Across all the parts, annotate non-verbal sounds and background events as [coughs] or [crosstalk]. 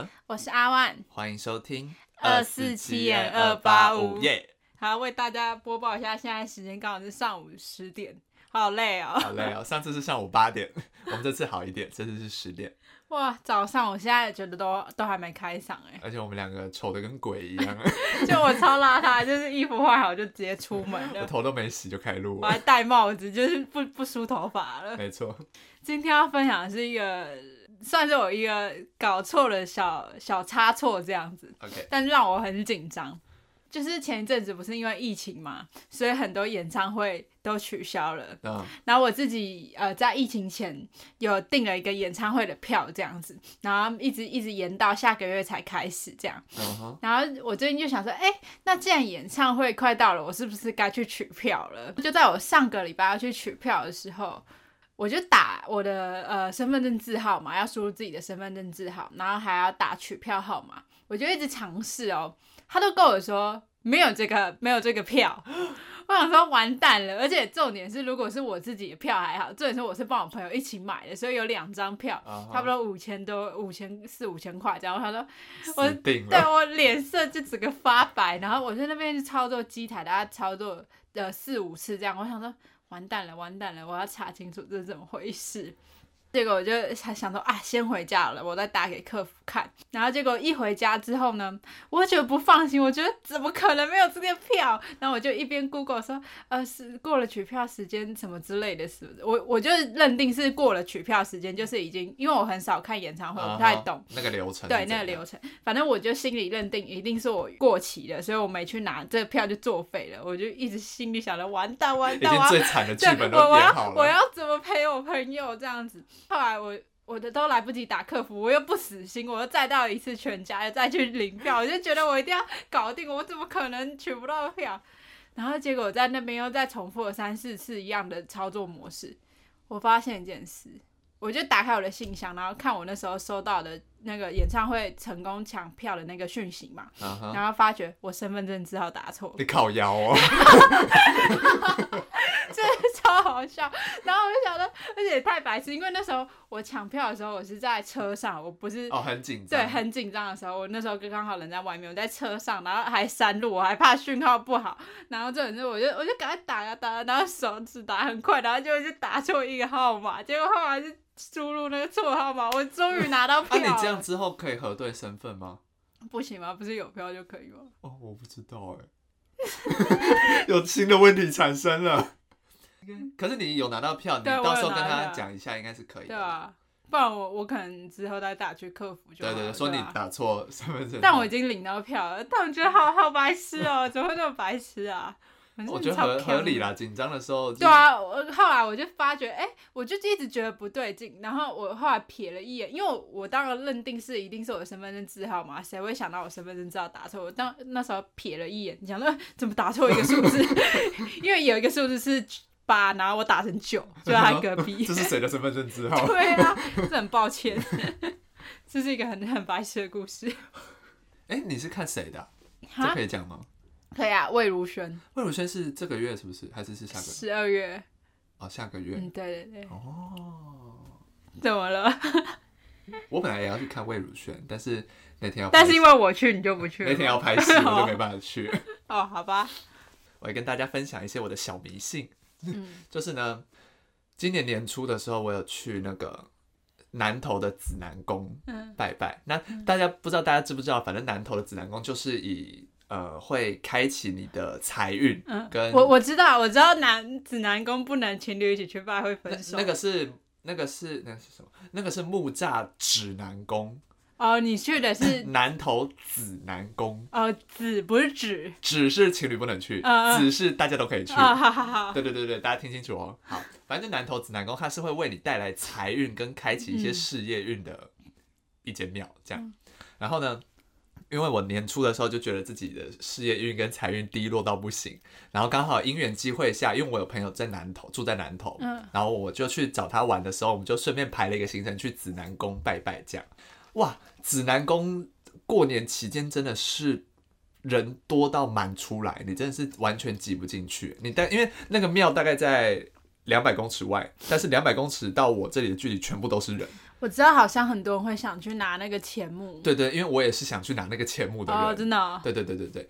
德，我是阿万，欢迎收听二四七点二八五。耶。好，为大家播报一下，现在时间刚好是上午十点，好累哦，好累哦。[laughs] 上次是上午八点，我们这次好一点，这次是十点。哇，早上我现在觉得都都还没开嗓哎，而且我们两个丑的跟鬼一样，[laughs] 就我超邋遢，就是衣服换好就直接出门了，[laughs] 我头都没洗就开录了，我还戴帽子，就是不不梳头发了。没错，今天要分享的是一个算是我一个搞错了小小差错这样子，OK，但是让我很紧张。就是前一阵子不是因为疫情嘛，所以很多演唱会都取消了。嗯，然后我自己呃在疫情前有订了一个演唱会的票这样子，然后一直一直延到下个月才开始这样。然后我最近就想说，哎，那既然演唱会快到了，我是不是该去取票了？就在我上个礼拜要去取票的时候，我就打我的呃身份证字号嘛，要输入自己的身份证字号，然后还要打取票号码，我就一直尝试哦。他都跟我说没有这个没有这个票，[laughs] 我想说完蛋了，而且重点是如果是我自己的票还好，重点是我是帮我朋友一起买的，所以有两张票，uh huh. 差不多五千多五千四五千块这样。他说我对我脸色就整个发白，然后我在那边去操作机台，大家操作呃四五次这样，我想说完蛋了完蛋了，我要查清楚这是怎么回事。结果我就想想说啊，先回家了，我再打给客服看。然后结果一回家之后呢，我就不放心，我觉得怎么可能没有这个票？然后我就一边 Google 说，呃，是过了取票时间什么之类的，是不是？我我就认定是过了取票时间，就是已经，因为我很少看演唱会，我不太懂、uh huh, 那个流程。对，那个流程，反正我就心里认定一定是我过期了，所以我没去拿这个票就作废了。我就一直心里想着，完蛋完蛋，已经最惨的剧本都好了，我要我要怎么陪我朋友这样子？后来我我的都来不及打客服，我又不死心，我又再到一次全家，又再去领票，我就觉得我一定要搞定，我怎么可能取不到票？然后结果我在那边又再重复了三四次一样的操作模式，我发现一件事，我就打开我的信箱，然后看我那时候收到的那个演唱会成功抢票的那个讯息嘛，uh huh. 然后发觉我身份证字号打错，你靠腰哦。[laughs] 笑，[laughs] 然后我就想说，而且也太白痴，因为那时候我抢票的时候，我是在车上，我不是哦很紧张，对，很紧张的时候，我那时候刚刚好人在外面，我在车上，然后还山路，我还怕讯号不好，然后这种事我就我就赶快打呀打，然后手指打很快，然后就就打错一个号码，结果后来是输入那个错号码，我终于拿到票了。那、啊、你这样之后可以核对身份吗？不行吗？不是有票就可以吗？哦，我不知道哎，[laughs] 有新的问题产生了。可是你有拿到票，你到时候跟他讲一下，应该是可以的。对啊，不然我我可能之后再打去客服就。对对对，说你打错身份证。但我已经领到票了，但我觉得好好白痴哦，[laughs] 怎么会那么白痴啊？我觉得合合理啦，紧张的时候。对啊，我后来我就发觉，哎，我就一直觉得不对劲，然后我后来瞥了一眼，因为我当然认定是一定是我的身份证字号嘛，谁会想到我身份证字号打错？我当那时候瞥了一眼，你想说怎么打错一个数字？[laughs] 因为有一个数字是。八，然后我打成九，[laughs] 就在他隔壁。这是谁的身份证字号？[laughs] 对啊，这很抱歉，[laughs] 这是一个很很白痴的故事。哎，你是看谁的？哈这可以讲吗？可以啊，魏如萱。魏如萱是这个月是不是？还是是下个月？十二月。哦，下个月。嗯，对对对。哦。怎么了？我本来也要去看魏如萱，但是那天要，但是因为我去，你就不去了。那天要拍戏，我就没办法去。哦，好吧。我会跟大家分享一些我的小迷信。嗯，[laughs] 就是呢，今年年初的时候，我有去那个南投的紫南宫拜拜。嗯、那大家不知道，大家知不知道？反正南投的紫南宫就是以呃，会开启你的财运。嗯，跟我我知道，我知道南紫南宫不能情侣一起去拜会分手。那，那个是那个是那个是什么？那个是木栅指南宫。哦，你去的是 [coughs] 南投紫南宫。哦，紫不是指，指是情侣不能去，嗯、紫是大家都可以去。对对对对，大家听清楚哦。好，反正南投紫南宫它是会为你带来财运跟开启一些事业运的一间庙，这样。嗯、然后呢，因为我年初的时候就觉得自己的事业运跟财运低落到不行，然后刚好因缘机会下，因为我有朋友在南投住在南投，嗯、然后我就去找他玩的时候，我们就顺便排了一个行程去紫南宫拜拜，这样。哇，指南宫过年期间真的是人多到满出来，你真的是完全挤不进去。你但因为那个庙大概在两百公尺外，但是两百公尺到我这里的距离全部都是人。我知道，好像很多人会想去拿那个钱木。对对，因为我也是想去拿那个钱木的人。哦，真的哦？对对对对对，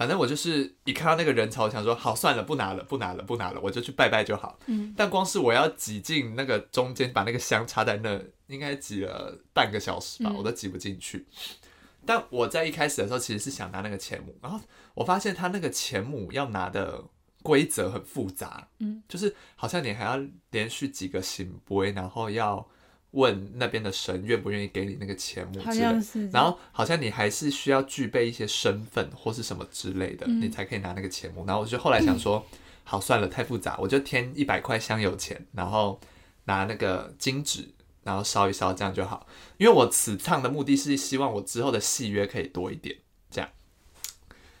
反正我就是一看到那个人潮，我想说好算了，不拿了，不拿了，不拿了，我就去拜拜就好。嗯。但光是我要挤进那个中间，把那个香插在那，应该挤了半个小时吧，我都挤不进去。嗯。但我在一开始的时候，其实是想拿那个钱母，然后我发现他那个钱母要拿的规则很复杂，嗯，就是好像你还要连续几个行杯，然后要。问那边的神愿不愿意给你那个钱目之类，然后好像你还是需要具备一些身份或是什么之类的，嗯、你才可以拿那个钱目。然后我就后来想说，[clears throat] 嗯、好算了，太复杂，我就添一百块香油钱，然后拿那个金纸，然后烧一烧，这样就好。因为我此趟的目的是希望我之后的戏约可以多一点，这样。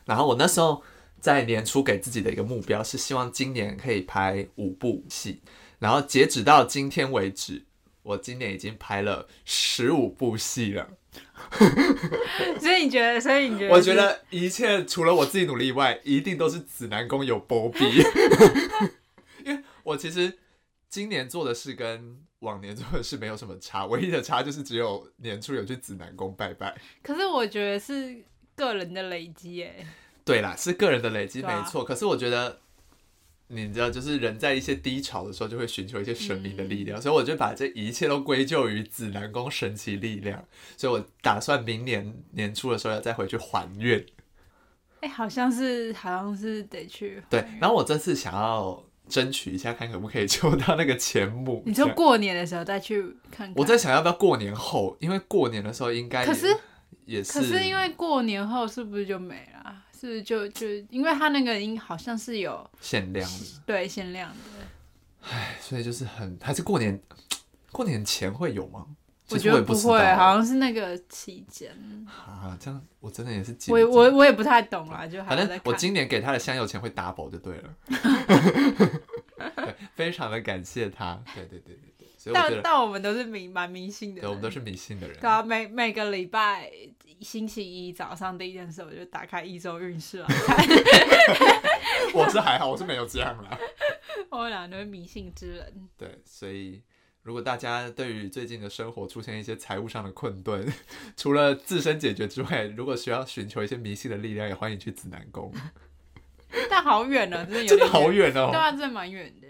然后我那时候在年初给自己的一个目标是希望今年可以拍五部戏，然后截止到今天为止。我今年已经拍了十五部戏了，[laughs] 所以你觉得？所以你觉得？我觉得一切除了我自己努力以外，一定都是紫南宫有波比。[laughs] 因为我其实今年做的事跟往年做的事没有什么差，唯一的差就是只有年初有去紫南宫拜拜。可是我觉得是个人的累积耶。对啦，是个人的累积，没错。啊、可是我觉得。你知道，就是人在一些低潮的时候，就会寻求一些神明的力量，嗯、所以我就把这一切都归咎于紫南宫神奇力量。所以我打算明年年初的时候要再回去还愿。哎、欸，好像是，好像是得去。对，然后我这次想要争取一下，看可不可以抽到那个钱母。你说过年的时候再去看看。我在想要不要过年后，因为过年的时候应该可是也是，可是因为过年后是不是就没了？是就就因为他那个音好像是有限量的，对限量的，唉，所以就是很还是过年过年前会有吗？我觉得不会，好像是那个期间。啊，这样我真的也是我我我也不太懂啦，就反正我今年给他的香油钱会 double 就对了，[laughs] 对，非常的感谢他，对对对，所以我觉得但但我们都是迷蛮迷信的，对，我们都是迷信的人，对啊，每每个礼拜。星期一早上第一件事，我就打开一周运势来看。[laughs] 我是还好，我是没有这样啦。[laughs] 我们俩都是迷信之人。对，所以如果大家对于最近的生活出现一些财务上的困顿，[laughs] 除了自身解决之外，如果需要寻求一些迷信的力量，也欢迎去紫南宫。但好远呢，真的有真的好远哦。对啊，真的蛮远的。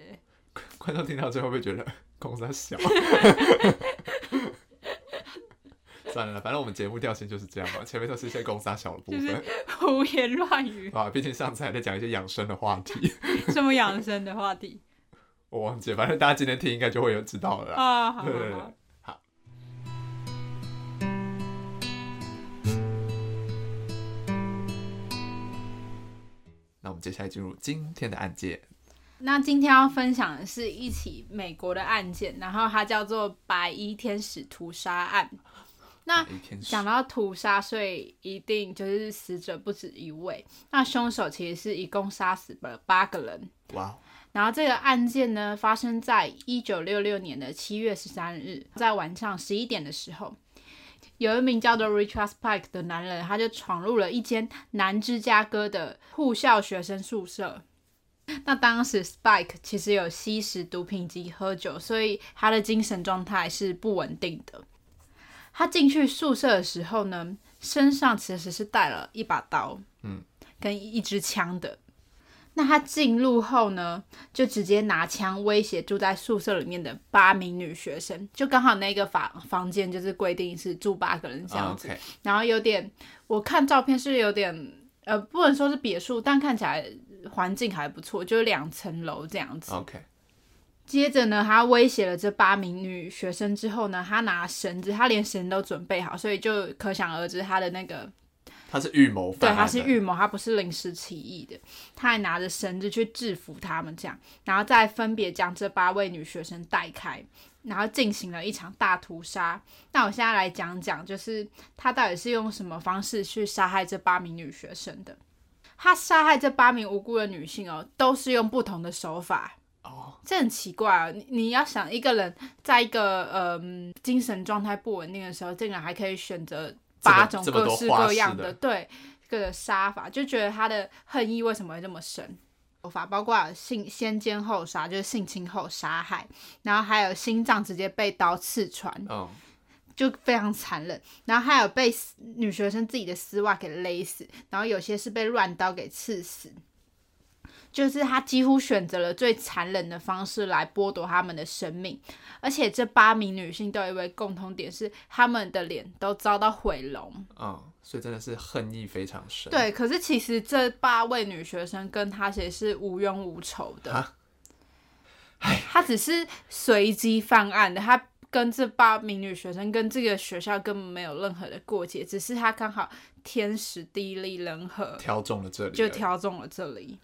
观众听到最后会不会觉得公司小？[laughs] 算了，反正我们节目调性就是这样嘛，前面都是一些公司小的部分，[laughs] 胡言乱语啊。毕竟上次还在讲一些养生的话题，什么养生的话题？我忘记，反正大家今天听应该就会有知道了啊。好，好，好，好。那我们接下来进入今天的案件。那今天要分享的是一起美国的案件，然后它叫做白衣天使屠杀案。那讲到屠杀，所以一定就是死者不止一位。那凶手其实是一共杀死了八个人。哇！然后这个案件呢，发生在一九六六年的七月十三日，在晚上十一点的时候，有一名叫做 Richard Spike 的男人，他就闯入了一间南芝加哥的护校学生宿舍。那当时 Spike 其实有吸食毒品及喝酒，所以他的精神状态是不稳定的。他进去宿舍的时候呢，身上其实是带了一把刀，嗯，跟一支枪的。那他进入后呢，就直接拿枪威胁住在宿舍里面的八名女学生，就刚好那个房房间就是规定是住八个人这样子。Oh. 然后有点，我看照片是有点，呃，不能说是别墅，但看起来环境还不错，就是两层楼这样子。OK。接着呢，他威胁了这八名女学生之后呢，他拿绳子，他连绳都准备好，所以就可想而知他的那个他是预谋，对，他是预谋，他不是临时起意的，他还拿着绳子去制服他们，这样，然后再分别将这八位女学生带开，然后进行了一场大屠杀。那我现在来讲讲，就是他到底是用什么方式去杀害这八名女学生的？他杀害这八名无辜的女性哦，都是用不同的手法。哦，这很奇怪啊！你你要想一个人在一个嗯精神状态不稳定的时候，竟然还可以选择八种各式各样的对这个杀法，就觉得他的恨意为什么会这么深？手法，包括性先奸后杀，就是性侵后杀害，然后还有心脏直接被刀刺穿，嗯，就非常残忍。然后还有被女学生自己的丝袜给勒死，然后有些是被乱刀给刺死。就是他几乎选择了最残忍的方式来剥夺他们的生命，而且这八名女性都有一位共同点是，他们的脸都遭到毁容。嗯，所以真的是恨意非常深。对，可是其实这八位女学生跟他其实是无冤无仇的，啊、他只是随机犯案的，他跟这八名女学生跟这个学校根本没有任何的过节，只是他刚好天时地利人和挑中了这里，就挑中了这里。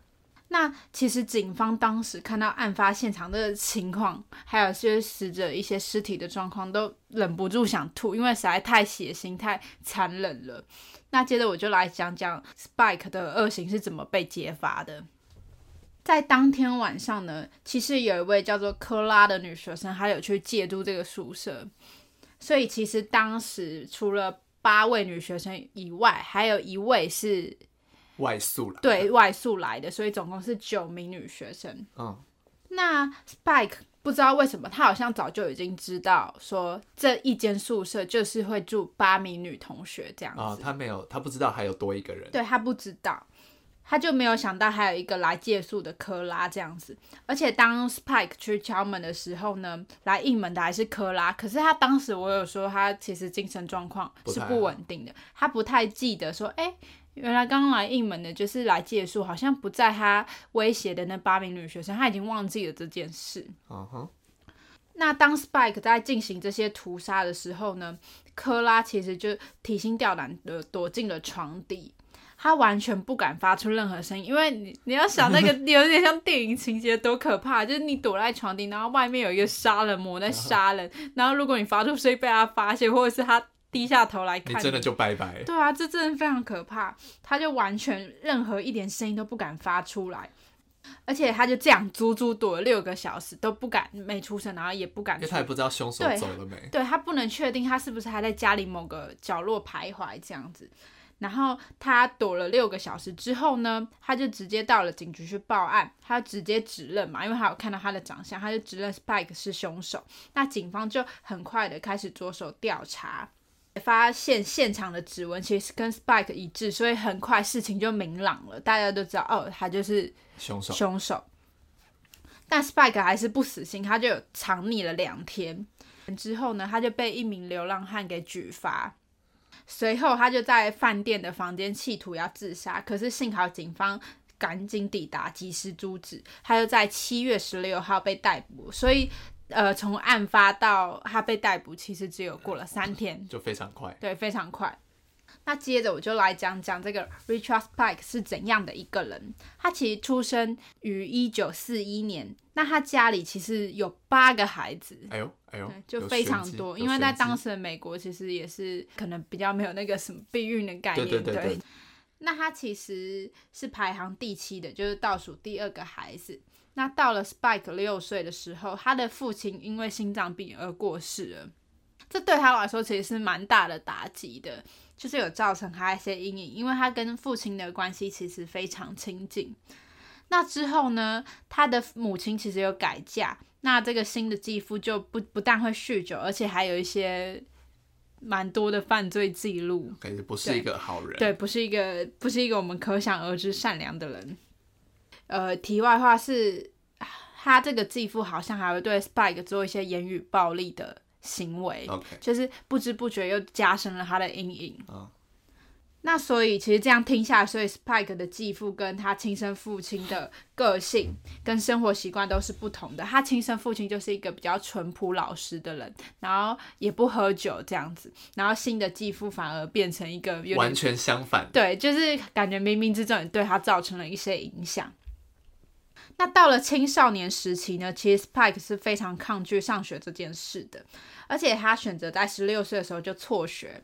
那其实警方当时看到案发现场的情况，还有些死者一些尸体的状况，都忍不住想吐，因为实在太血腥、太残忍了。那接着我就来讲讲 Spike 的恶行是怎么被揭发的。在当天晚上呢，其实有一位叫做科拉的女学生，她有去借住这个宿舍，所以其实当时除了八位女学生以外，还有一位是。外宿来，对，外宿来的，所以总共是九名女学生。嗯，那 Spike 不知道为什么，他好像早就已经知道说这一间宿舍就是会住八名女同学这样子。哦，他没有，他不知道还有多一个人。对，他不知道，他就没有想到还有一个来借宿的科拉这样子。而且当 Spike 去敲门的时候呢，来应门的还是科拉。可是他当时我有说他其实精神状况是不稳定的，不他不太记得说，哎。原来刚刚来应门的就是来借宿，好像不在他威胁的那八名女学生，他已经忘记了这件事。Uh huh. 那当 Spike 在进行这些屠杀的时候呢，科拉其实就提心吊胆的躲进了床底，他完全不敢发出任何声音，因为你你要想那个 [laughs] 有点像电影情节，多可怕！就是你躲在床底，然后外面有一个杀人魔在杀人，uh. 然后如果你发出声音被他发现，或者是他。低下头来看你，你真的就拜拜。对啊，这真的非常可怕。他就完全任何一点声音都不敢发出来，而且他就这样足足躲了六个小时都不敢没出声，然后也不敢。因为他也不知道凶手走了没。对，他不能确定他是不是还在家里某个角落徘徊这样子。然后他躲了六个小时之后呢，他就直接到了警局去报案，他直接指认嘛，因为他有看到他的长相，他就指认 Spike 是凶手。那警方就很快的开始着手调查。发现现场的指纹其实跟 Spike 一致，所以很快事情就明朗了。大家都知道，哦，他就是凶手。凶手。但 Spike 还是不死心，他就有藏匿了两天。之后呢，他就被一名流浪汉给举发。随后，他就在饭店的房间企图要自杀，可是幸好警方赶紧抵达，及时阻止。他就在七月十六号被逮捕。所以。呃，从案发到他被逮捕，其实只有过了三天，就非常快。对，非常快。那接着我就来讲讲这个 Richard Spike 是怎样的一个人。他其实出生于一九四一年，那他家里其实有八个孩子。哎呦，哎呦，就非常多。因为在当时的美国，其实也是可能比较没有那个什么避孕的概念。对对对对。[laughs] 那他其实是排行第七的，就是倒数第二个孩子。那到了 Spike 六岁的时候，他的父亲因为心脏病而过世了，这对他来说其实是蛮大的打击的，就是有造成他一些阴影，因为他跟父亲的关系其实非常亲近。那之后呢，他的母亲其实有改嫁，那这个新的继父就不不但会酗酒，而且还有一些蛮多的犯罪记录，感觉不是一个好人，对，对，不是一个不是一个我们可想而知善良的人。呃，题外话是，他这个继父好像还会对 Spike 做一些言语暴力的行为，Okay. 就是不知不觉又加深了他的阴影。Oh. 那所以其实这样听下来，所以 Spike 的继父跟他亲生父亲的个性跟生活习惯都是不同的。他亲生父亲就是一个比较淳朴老实的人，然后也不喝酒这样子，然后新的继父反而变成一个完全相反。对，就是感觉冥冥之中也对他造成了一些影响。那到了青少年时期呢，其实 Spike 是非常抗拒上学这件事的，而且他选择在十六岁的时候就辍学，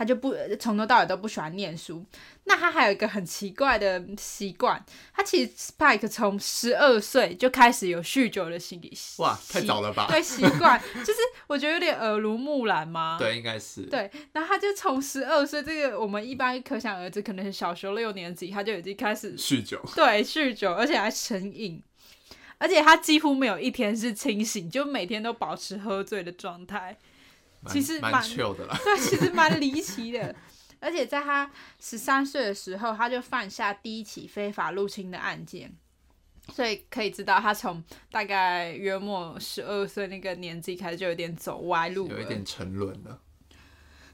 他就不从头到尾都不喜欢念书。那他还有一个很奇怪的习惯，他其实 Spike 从十二岁就开始有酗酒的心理。哇，太早了吧？对，习惯 [laughs] 就是我觉得有点耳濡目染嘛。对，应该是。对，然后他就从十二岁，这个我们一般可想而知，可能是小学六年级，他就已经开始酗酒。对，酗酒，而且还成瘾，而且他几乎没有一天是清醒，就每天都保持喝醉的状态。其实蛮糗的啦。对，其实蛮离奇的。而且在他十三岁的时候，他就犯下第一起非法入侵的案件，所以可以知道他从大概约莫十二岁那个年纪开始就有点走歪路，有一点沉沦了。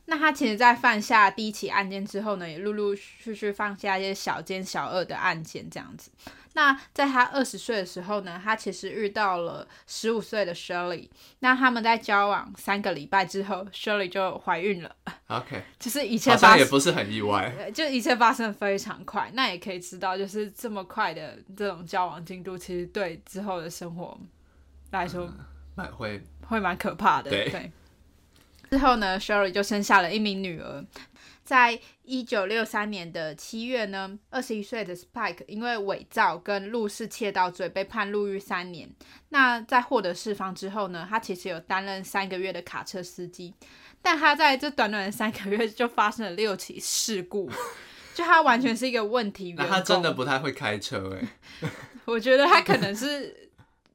那他其实，在犯下第一起案件之后呢，也陆陆续续放下一些小奸小恶的案件，这样子。那在他二十岁的时候呢，他其实遇到了十五岁的 Shirley。那他们在交往三个礼拜之后，Shirley 就怀孕了。OK，[laughs] 就是一切发生也不是很意外，[laughs] 就一切发生的非常快。那也可以知道，就是这么快的这种交往进度，其实对之后的生活来说，蛮、嗯、会会蛮可怕的。对。对之后呢，Shirley 就生下了一名女儿。在一九六三年的七月呢，二十一岁的 Spike 因为伪造跟入室窃盗罪被判入狱三年。那在获得释放之后呢，他其实有担任三个月的卡车司机，但他在这短短的三个月就发生了六起事故，[laughs] 就他完全是一个问题员。那他真的不太会开车哎、欸，[laughs] 我觉得他可能是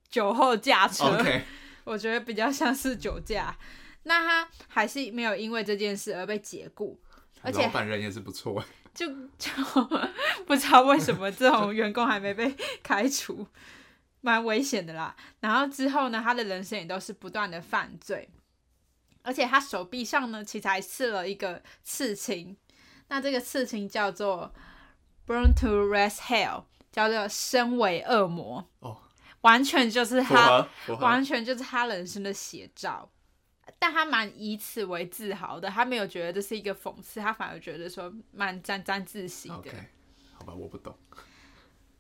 酒后驾车。[laughs] 我觉得比较像是酒驾。那他还是没有因为这件事而被解雇，而且老板人也是不错，[laughs] 就就不知道为什么这种员工还没被开除，蛮危险的啦。然后之后呢，他的人生也都是不断的犯罪，而且他手臂上呢，其实还刺了一个刺青，那这个刺青叫做 Burn to Raise Hell，叫做身为恶魔哦，完全就是他，完全就是他人生的写照。但他蛮以此为自豪的，他没有觉得这是一个讽刺，他反而觉得说蛮沾沾自喜的。Okay. 好吧，我不懂。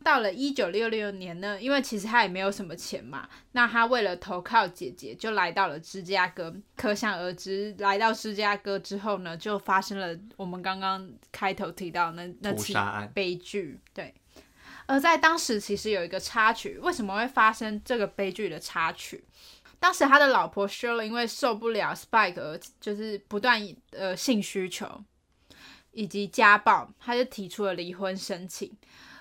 到了一九六六年呢，因为其实他也没有什么钱嘛，那他为了投靠姐姐，就来到了芝加哥。可想而知，来到芝加哥之后呢，就发生了我们刚刚开头提到那那起悲剧。对，而在当时其实有一个插曲，为什么会发生这个悲剧的插曲？当时他的老婆 Shirley 因为受不了 Spike 而就是不断呃性需求以及家暴，他就提出了离婚申请。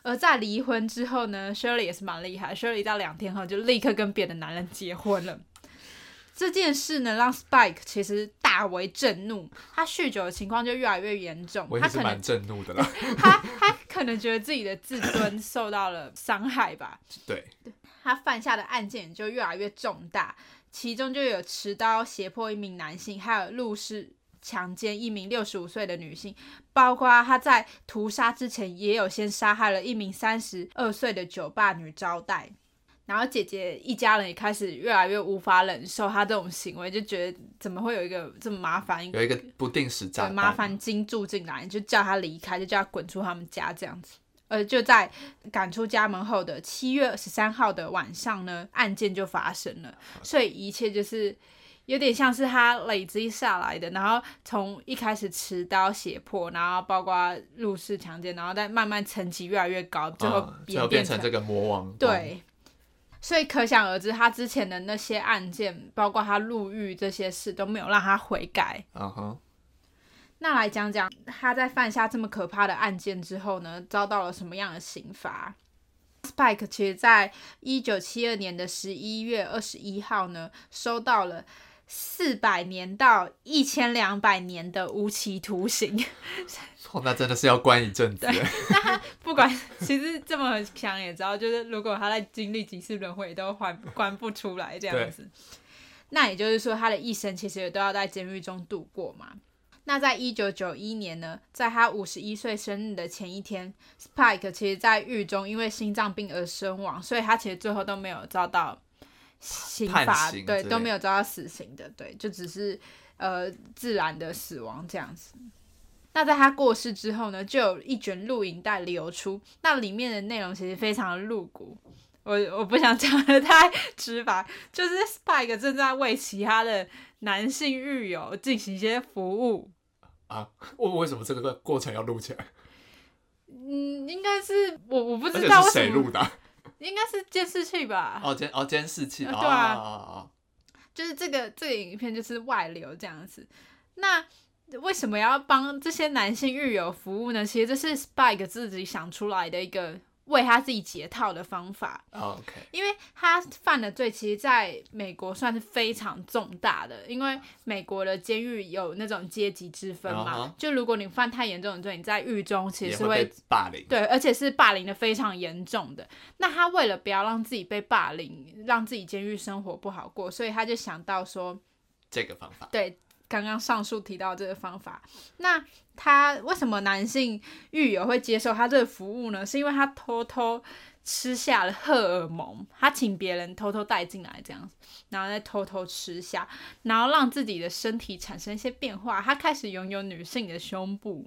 而在离婚之后呢，Shirley 也是蛮厉害，Shirley 到两天后就立刻跟别的男人结婚了。这件事呢，让 Spike 其实大为震怒，他酗酒的情况就越来越严重。我也是蛮震怒的啦。[laughs] 他他可能觉得自己的自尊受到了伤害吧。对。他犯下的案件就越来越重大，其中就有持刀胁迫一名男性，还有入室强奸一名六十五岁的女性，包括他在屠杀之前也有先杀害了一名三十二岁的酒吧女招待。然后姐姐一家人也开始越来越无法忍受他这种行为，就觉得怎么会有一个这么麻烦，有一个不定时炸弹麻烦精住进来，就叫他离开，就叫他滚出他们家这样子。呃，就在赶出家门后的七月十三号的晚上呢，案件就发生了。所以一切就是有点像是他累积下来的，然后从一开始持刀胁迫，然后包括入室强奸，然后再慢慢层级越来越高，最后最后变成这个魔王。对，所以可想而知，他之前的那些案件，包括他入狱这些事，都没有让他悔改。嗯哼。那来讲讲他在犯下这么可怕的案件之后呢，遭到了什么样的刑罚？Spike 其实在一九七二年的十一月二十一号呢，收到了四百年到一千两百年的无期徒刑。[laughs] 哦，那真的是要关一阵子。[laughs] 那他不管，[laughs] 其实这么想也知道，就是如果他在经历几次轮回，都还关不出来这样子。那也就是说，他的一生其实也都要在监狱中度过嘛。那在一九九一年呢，在他五十一岁生日的前一天，Spike 其实在狱中因为心脏病而身亡，所以他其实最后都没有遭到刑罚，对，都没有遭到死刑的，对，就只是呃自然的死亡这样子。那在他过世之后呢，就有一卷录影带流出，那里面的内容其实非常的露骨，我我不想讲的太直白，就是 Spike 正在为其他的男性狱友进行一些服务。啊，为为什么这个过程要录起来？嗯，应该是我我不知道是谁录的，应该是监视器吧？哦监哦监视器，对啊，哦哦哦就是这个这个影片就是外流这样子。那为什么要帮这些男性狱友服务呢？其实这是 Spike 自己想出来的一个。为他自己解套的方法，OK，因为他犯的罪其实在美国算是非常重大的，因为美国的监狱有那种阶级之分嘛，uh huh. 就如果你犯太严重的罪，你在狱中其实是会，会霸凌，对，而且是霸凌的非常严重的。那他为了不要让自己被霸凌，让自己监狱生活不好过，所以他就想到说这个方法，对。刚刚上述提到这个方法，那他为什么男性狱友会接受他这个服务呢？是因为他偷偷吃下了荷尔蒙，他请别人偷偷带进来这样子，然后再偷偷吃下，然后让自己的身体产生一些变化，他开始拥有女性的胸部，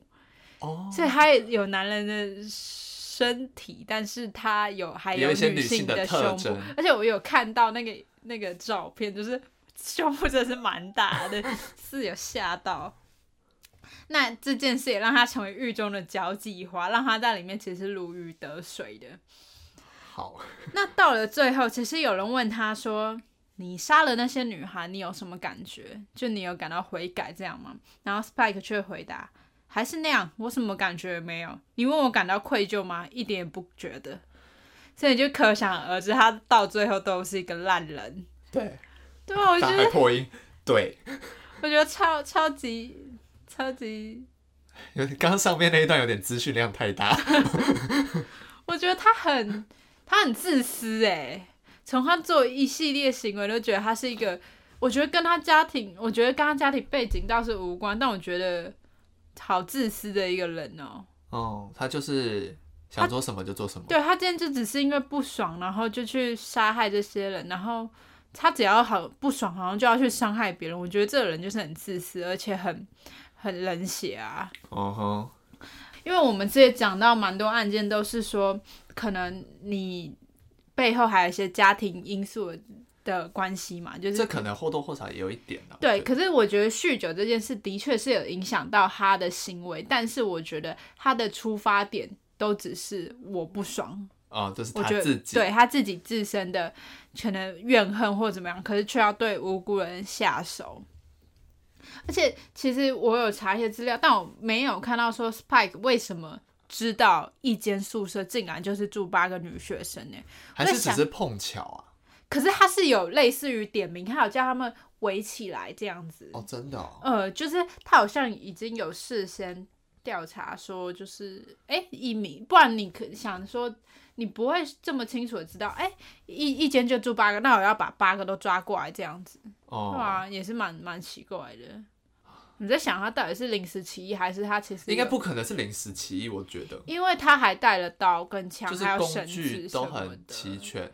哦，所以他有男人的身体，但是他有还有女性的胸部，而且我有看到那个那个照片，就是。[laughs] 胸部真的是蛮大的，是有吓到。那这件事也让他成为狱中的交际花，让他在里面其实是如鱼得水的。好。[laughs] 那到了最后，其实有人问他说：“你杀了那些女孩，你有什么感觉？就你有感到悔改这样吗？”然后 Spike 却回答：“还是那样，我什么感觉也没有。你问我感到愧疚吗？一点也不觉得。所以就可想而知，他到最后都是一个烂人。”对。对啊，我觉得破音，对，[laughs] 我觉得超超级超级，有点刚刚上面那一段有点资讯量太大。[laughs] [laughs] 我觉得他很他很自私哎，从他做一系列行为都觉得他是一个，我觉得跟他家庭，我觉得跟他家庭背景倒是无关，但我觉得好自私的一个人哦。哦，他就是想做什么就做什么。对，他今天就只是因为不爽，然后就去杀害这些人，然后。他只要好不爽，好像就要去伤害别人。我觉得这个人就是很自私，而且很很冷血啊。哦吼、uh，huh. 因为我们之前讲到蛮多案件，都是说可能你背后还有一些家庭因素的关系嘛，就是这可能或多或少也有一点的。对，可是我觉得酗酒这件事的确是有影响到他的行为，但是我觉得他的出发点都只是我不爽。哦，这是他自己，对他自己自身的可能怨恨或怎么样，可是却要对无辜人下手。而且，其实我有查一些资料，但我没有看到说 Spike 为什么知道一间宿舍竟然就是住八个女学生呢？还是只是碰巧啊？可是他是有类似于点名，他有叫他们围起来这样子。哦，真的哦？呃，就是他好像已经有事先调查说，就是哎，一名，不然你可想说。你不会这么清楚的知道，哎、欸，一一间就住八个，那我要把八个都抓过来这样子，哦，对啊，也是蛮蛮奇怪的。你在想他到底是临时起意，还是他其实应该不可能是临时起意？我觉得，因为他还带了刀跟枪，还有绳子都很齐全。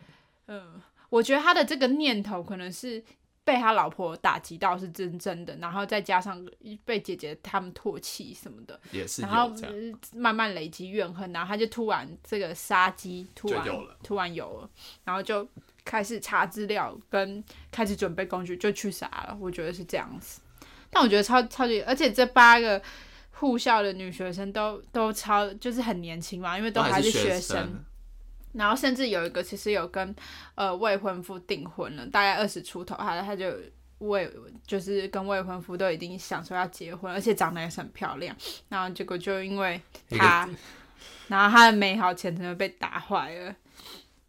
嗯，我觉得他的这个念头可能是。被他老婆打击到是真真的，然后再加上被姐姐他们唾弃什么的，也是，然后慢慢累积怨恨，然后他就突然这个杀机突然突然有了，然后就开始查资料跟开始准备工具就去杀了，我觉得是这样子。但我觉得超超级，而且这八个护校的女学生都都超就是很年轻嘛，因为都还是学生。然后甚至有一个其实有跟呃未婚夫订婚了，大概二十出头，他他就未就是跟未婚夫都已经想说要结婚，而且长得也是很漂亮。然后结果就因为他，然后他的美好前程就被打坏了，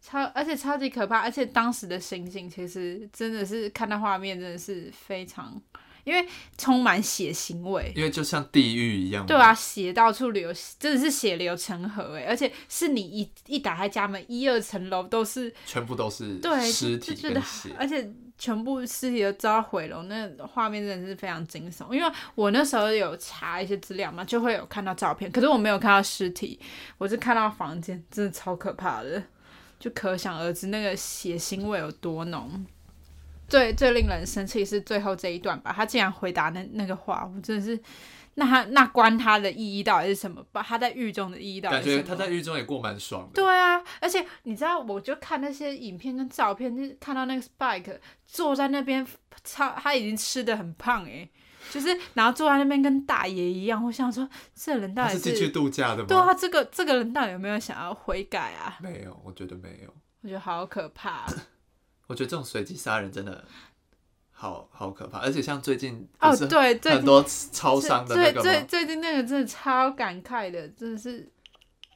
超而且超级可怕，而且当时的情景其实真的是看到画面真的是非常。因为充满血腥味，因为就像地狱一样。对啊，血到处流，真的是血流成河哎！而且是你一一打开家门，一二层楼都是全部都是对尸体跟血，而且全部尸体都遭毁容，那画面真的是非常惊悚。因为我那时候有查一些资料嘛，就会有看到照片，可是我没有看到尸体，我是看到房间，真的超可怕的，就可想而知那个血腥味有多浓。最最令人生气是最后这一段吧，他竟然回答那那个话，我真的是，那他那关他的意义到底是什么？把他在狱中的意义到底是什么？感觉他在狱中也过蛮爽的。对啊，而且你知道，我就看那些影片跟照片，就是看到那个 Spike 坐在那边，超他已经吃的很胖诶、欸。就是然后坐在那边跟大爷一样。我想说，这人到底是进去度假的吗？对啊，这个这个人到底有没有想要悔改啊？没有，我觉得没有。我觉得好可怕啊。我觉得这种随机杀人真的好好可怕，而且像最近哦，对，很多超商的那个最最近那个真的超感慨的，真的是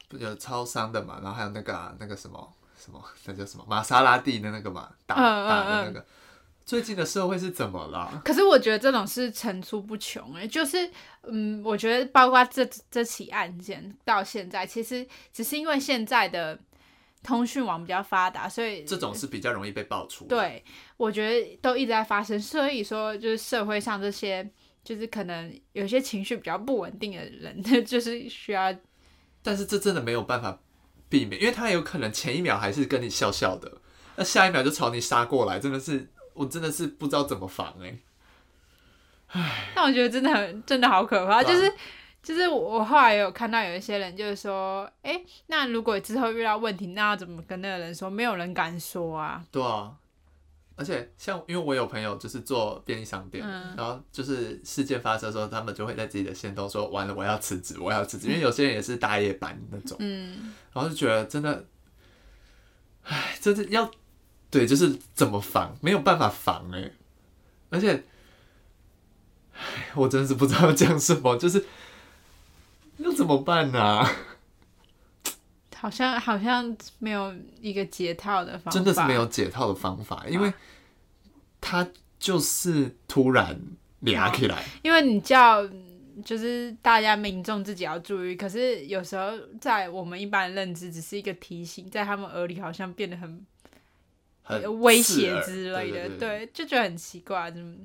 有超商的嘛，然后还有那个、啊、那个什么什么那叫什么玛莎拉蒂的那个嘛，打打的那个。最近的社会是怎么了？可是我觉得这种是层出不穷哎、欸，就是嗯，我觉得包括这这起案件到现在，其实只是因为现在的通讯网比较发达，所以这种是比较容易被爆出。对，我觉得都一直在发生，所以说就是社会上这些就是可能有些情绪比较不稳定的人，就是需要。但是这真的没有办法避免，因为他有可能前一秒还是跟你笑笑的，那下一秒就朝你杀过来，真的是。我真的是不知道怎么防哎、欸，唉，但我觉得真的很真的好可怕，就是就是我后来有看到有一些人就是说，哎、欸，那如果之后遇到问题，那要怎么跟那个人说？没有人敢说啊。对啊，而且像因为我有朋友就是做便利商店，嗯、然后就是事件发生的时候，他们就会在自己的线都说，完了我要辞职，我要辞职，因为有些人也是大夜班那种，嗯，然后就觉得真的，哎，真的要。对，就是怎么防，没有办法防哎，而且，哎，我真的是不知道讲什么，就是要怎么办呢、啊？[laughs] 好像好像没有一个解套的方法，真的是没有解套的方法，因为他就是突然俩起来，因为你叫就是大家民众自己要注意，可是有时候在我们一般的认知只是一个提醒，在他们耳里好像变得很很。威胁之类的，对，就觉得很奇怪，怎么？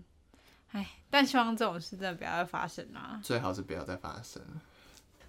哎，但希望这种事真的不要再发生啊！最好是不要再发生。